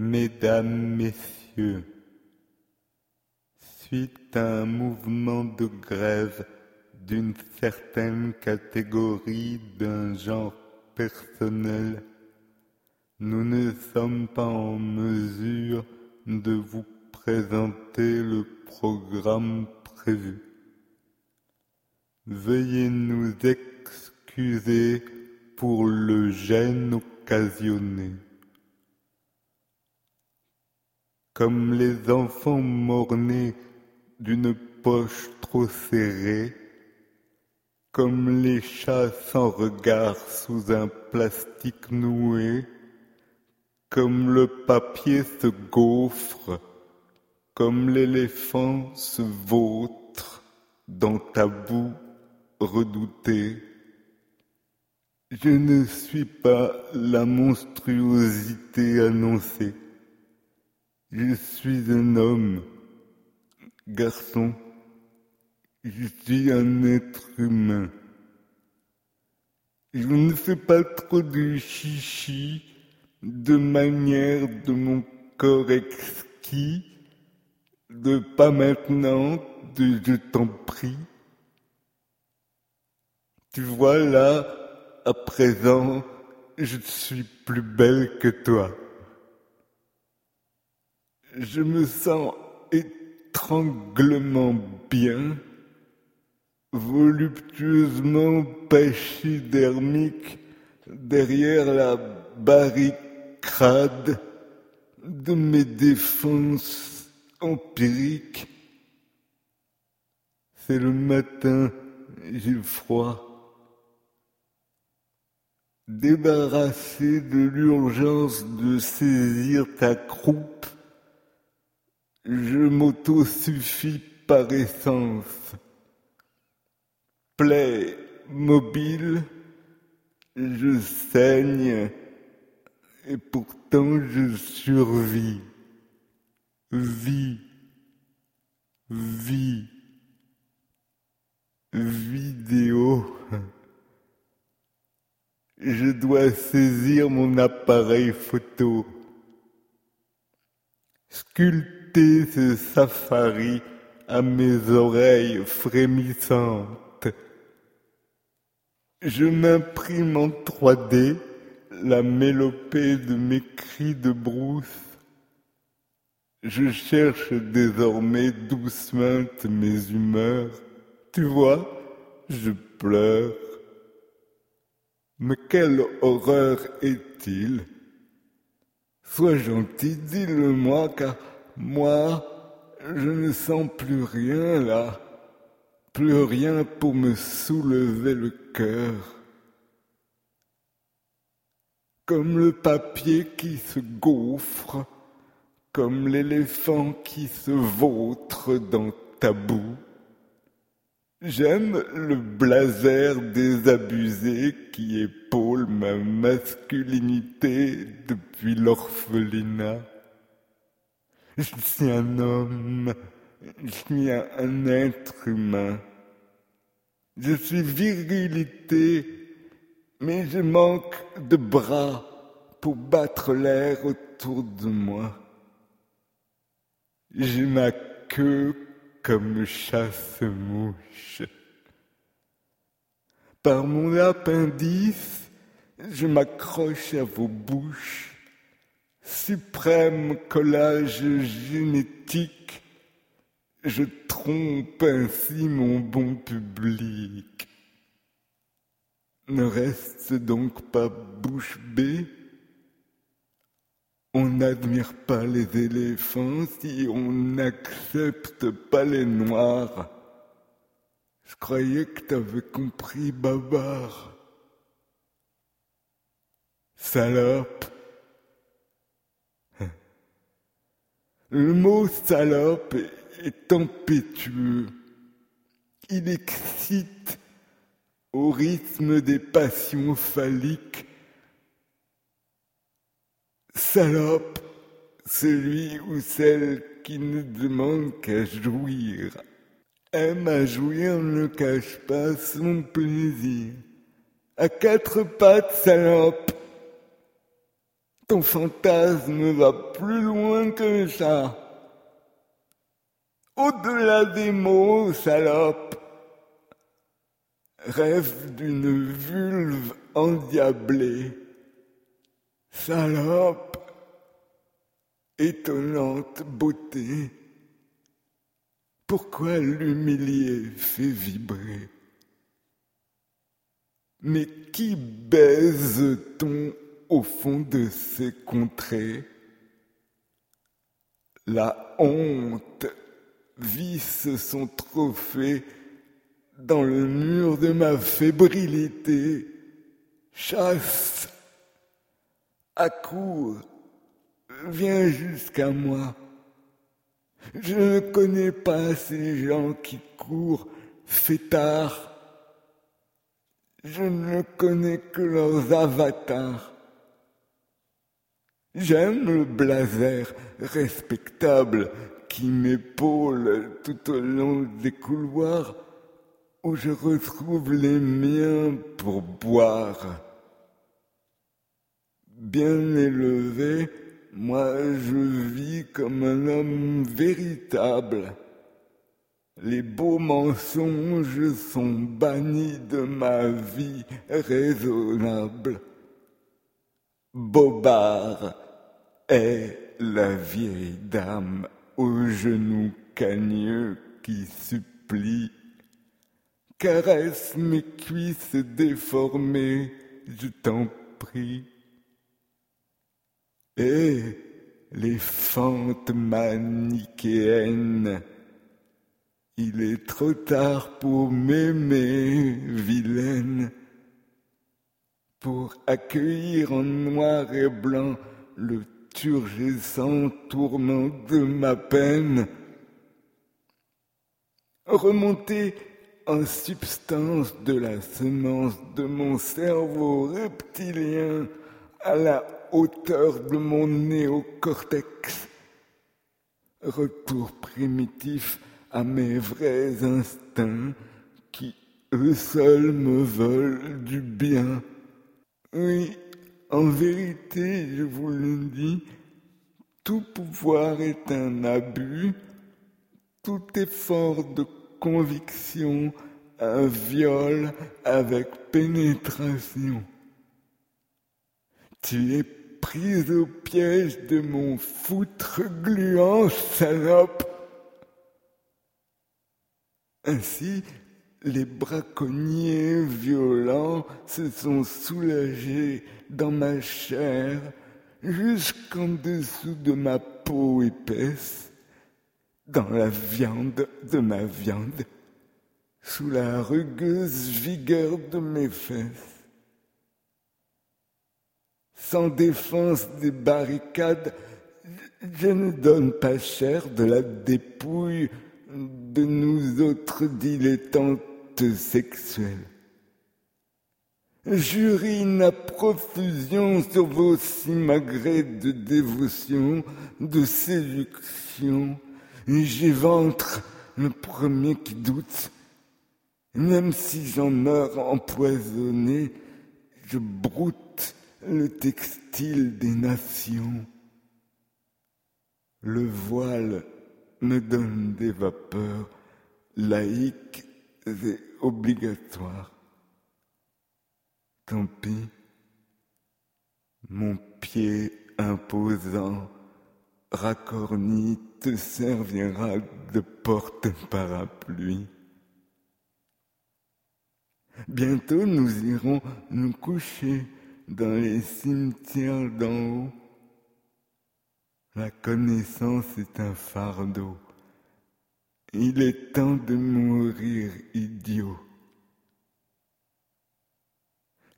Mesdames, Messieurs, suite à un mouvement de grève d'une certaine catégorie d'un genre personnel, nous ne sommes pas en mesure de vous présenter le programme prévu. Veuillez nous excuser pour le gêne occasionné. Comme les enfants mornés d'une poche trop serrée, comme les chats sans regard sous un plastique noué, comme le papier se gaufre, comme l'éléphant se vautre dans ta boue redoutée. Je ne suis pas la monstruosité annoncée. Je suis un homme, garçon, je suis un être humain. Je ne fais pas trop de chichi de manière de mon corps exquis, de pas maintenant, de je t'en prie. Tu vois là, à présent, je suis plus belle que toi. Je me sens étranglement bien, voluptueusement pachydermique derrière la barricade de mes défenses empiriques. C'est le matin, j'ai froid. Débarrassé de l'urgence de saisir ta croupe, je m'auto-suffis par essence. Plaie mobile, je saigne et pourtant je survis. Vie, vie, vidéo. Je dois saisir mon appareil photo. Ce safari à mes oreilles frémissantes. Je m'imprime en 3D la mélopée de mes cris de brousse. Je cherche désormais doucement mes humeurs. Tu vois, je pleure. Mais quelle horreur est-il? Sois gentil, dis-le-moi, car moi, je ne sens plus rien là, plus rien pour me soulever le cœur. Comme le papier qui se gaufre, comme l'éléphant qui se vautre dans ta boue. J'aime le blazer désabusé qui épaule ma masculinité depuis l'orphelinat. Je suis un homme, je suis un être humain. Je suis virilité, mais je manque de bras pour battre l'air autour de moi. J'ai ma queue comme chasse-mouche. Par mon appendice, je m'accroche à vos bouches, suprême collage génétique, je trompe ainsi mon bon public. Ne reste donc pas bouche bée on n'admire pas les éléphants si on n'accepte pas les noirs. Je croyais que t'avais compris, Babar. Salope. Le mot salope est tempétueux. Il excite au rythme des passions phalliques Salope, celui ou celle qui ne demande qu'à jouir. Aime à jouir ne cache pas son plaisir. À quatre pattes, salope. Ton fantasme va plus loin que ça. Au-delà des mots, salope. Rêve d'une vulve endiablée. Salope. Étonnante beauté. Pourquoi l'humilier fait vibrer? Mais qui baise-t-on au fond de ces contrées La honte visse son trophée dans le mur de ma fébrilité. Chasse, accours, viens jusqu'à moi. Je ne connais pas ces gens qui courent fêtards. Je ne connais que leurs avatars. J'aime le blazer respectable qui m'épaule tout au long des couloirs où je retrouve les miens pour boire. Bien élevé, moi je vis comme un homme véritable. Les beaux mensonges sont bannis de ma vie raisonnable. Bobard est la vieille dame aux genoux cagneux qui supplie. Caresse mes cuisses déformées, je t'en prie. Et les fentes manichéennes, il est trop tard pour m'aimer, vilaine, pour accueillir en noir et blanc le turgescent tourment de ma peine, remonter en substance de la semence de mon cerveau reptilien à la hauteur de mon néocortex. Retour primitif à mes vrais instincts qui, eux seuls, me veulent du bien. Oui, en vérité, je vous le dis, tout pouvoir est un abus, tout effort de conviction un viol avec pénétration. Tu es prise au piège de mon foutre gluant, salope. Ainsi, les braconniers violents se sont soulagés dans ma chair jusqu'en dessous de ma peau épaisse, dans la viande de ma viande, sous la rugueuse vigueur de mes fesses. Sans défense des barricades, je ne donne pas cher de la dépouille de nous autres dilettantes sexuels. J'urine à profusion sur vos simagrées de dévotion, de séduction, et j'éventre le premier qui doute. Même si j'en meurs empoisonné, je broute le textile des nations. Le voile me donne des vapeurs laïques et obligatoires. Tant pis, mon pied imposant, racorni, te servira de porte-parapluie. Bientôt nous irons nous coucher dans les cimetières d'en haut. La connaissance est un fardeau. Il est temps de mourir idiot.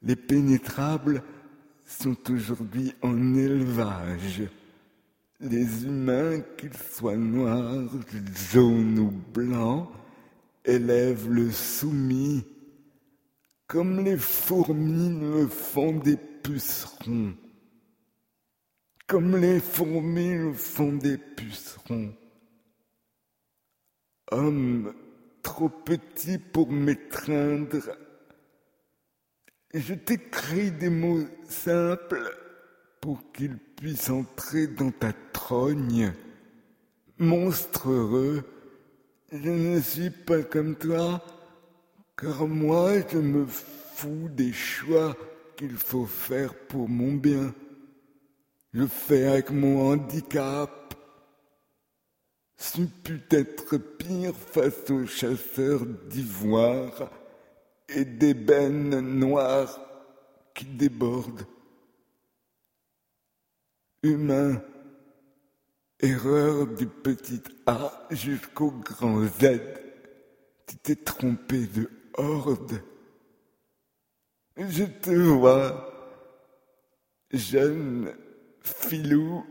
Les pénétrables sont aujourd'hui en élevage. Les humains, qu'ils soient noirs, jaunes ou blancs, élèvent le soumis comme les fourmis le font des pucerons. Comme les fourmis le font des pucerons. Homme trop petit pour m'étreindre, je t'écris des mots simples pour qu'il puisse entrer dans ta trogne. Monstre heureux, je ne suis pas comme toi, car moi je me fous des choix qu'il faut faire pour mon bien. Je fais avec mon handicap. Ce pu être pire face aux chasseurs d'ivoire et d'ébène noires qui débordent. Humain, erreur du petit A jusqu'au grand Z, tu t'es trompé de horde. Je te vois, jeune filou,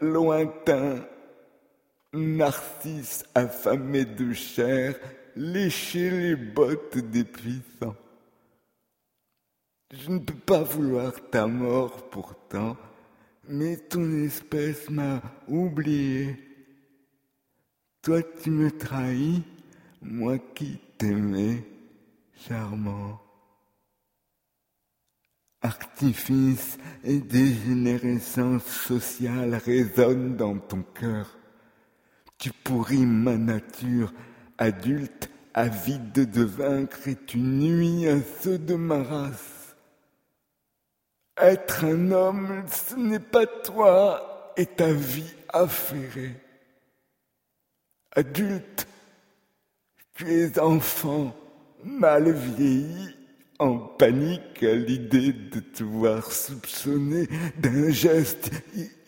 lointain, narcisse affamé de chair, lécher les bottes des puissants. Je ne peux pas vouloir ta mort pourtant, mais ton espèce m'a oublié. Toi tu me trahis, moi qui t'aimais, charmant. Artifice et dégénérescence sociale résonnent dans ton cœur. Tu pourris ma nature adulte, avide de vaincre, et tu nuis à ceux de ma race. Être un homme, ce n'est pas toi et ta vie affairée. Adulte, tu es enfant, mal vieilli, en panique à l'idée de te voir soupçonner d'un geste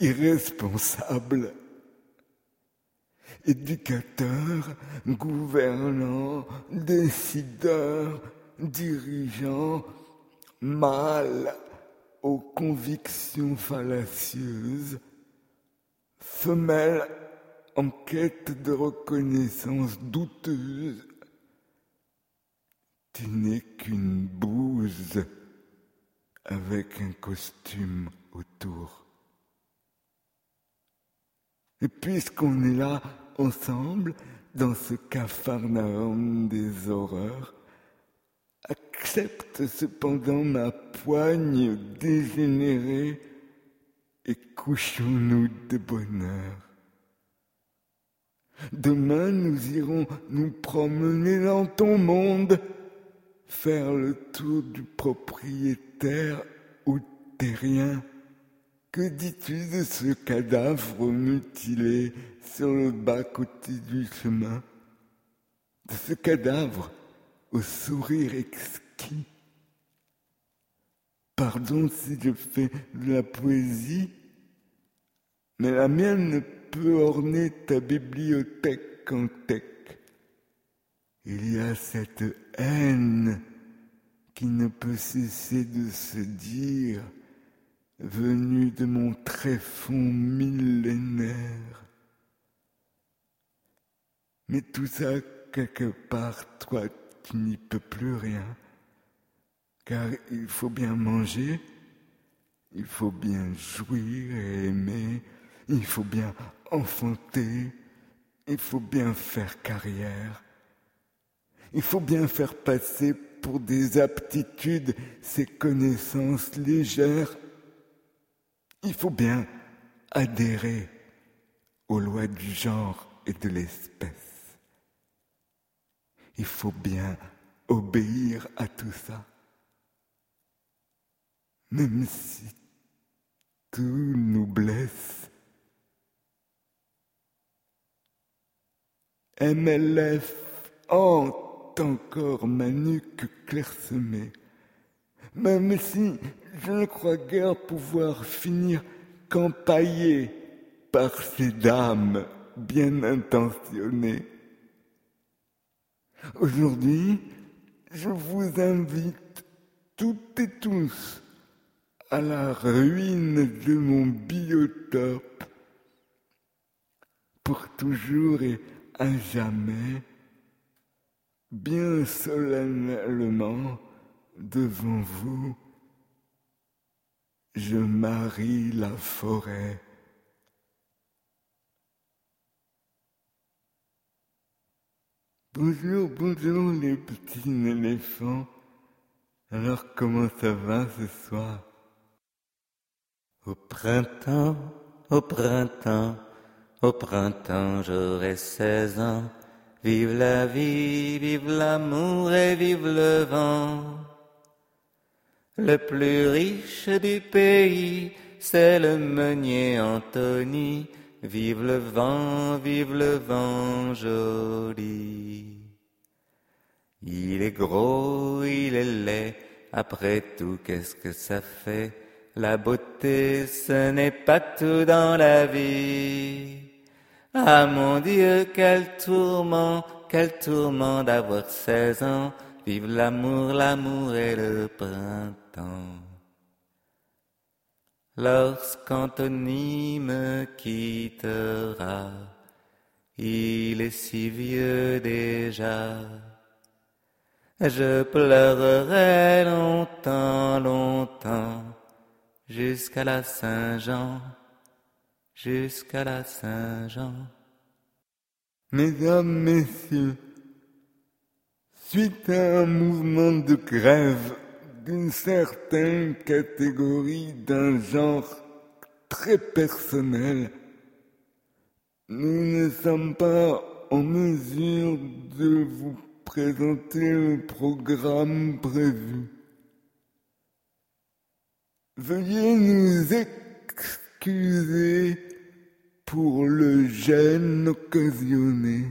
irresponsable. Éducateur, gouvernant, décideur, dirigeant, mal aux convictions fallacieuses, femelle en quête de reconnaissance douteuse, tu n'es qu'une bouse avec un costume autour. Et puisqu'on est là ensemble, dans ce cafarnaum des horreurs, accepte cependant ma poigne dégénérée et couchons-nous de bonheur. Demain nous irons nous promener dans ton monde, faire le tour du propriétaire ou terrien. Que dis-tu de ce cadavre mutilé sur le bas-côté du chemin? De ce cadavre au sourire exquis? Pardon si je fais de la poésie, mais la mienne ne peut orner ta bibliothèque en tech. Il y a cette haine qui ne peut cesser de se dire, venue de mon tréfonds millénaire. Mais tout ça, quelque part, toi, tu n'y peux plus rien, car il faut bien manger, il faut bien jouir et aimer, il faut bien enfanter, il faut bien faire carrière, il faut bien faire passer pour des aptitudes ces connaissances légères. Il faut bien adhérer aux lois du genre et de l'espèce. Il faut bien obéir à tout ça. Même si tout nous blesse. MLF hante encore ma nuque clairsemée, même si je ne crois guère pouvoir finir qu'empaillé par ces dames bien intentionnées. Aujourd'hui, je vous invite toutes et tous à la ruine de mon biotope pour toujours et à jamais, bien solennellement devant vous, je marie la forêt. Bonjour, bonjour les petits éléphants. Alors comment ça va ce soir? Au printemps, au printemps, au printemps j'aurai seize ans. Vive la vie, vive l'amour et vive le vent. Le plus riche du pays, c'est le meunier Anthony. Vive le vent, vive le vent joli. Il est gros, il est laid, après tout, qu'est-ce que ça fait? La beauté, ce n'est pas tout dans la vie. Ah mon Dieu, quel tourment, quel tourment d'avoir seize ans. Vive l'amour, l'amour et le printemps. Lorsqu'Anthony me quittera, il est si vieux déjà. Je pleurerai longtemps, longtemps, jusqu'à la Saint-Jean, jusqu'à la Saint-Jean. Mesdames, Messieurs, suite à un mouvement de grève d'une certaine catégorie d'un genre très personnel, nous ne sommes pas en mesure de vous présenter le programme prévu. Veuillez nous excuser pour le gêne occasionné.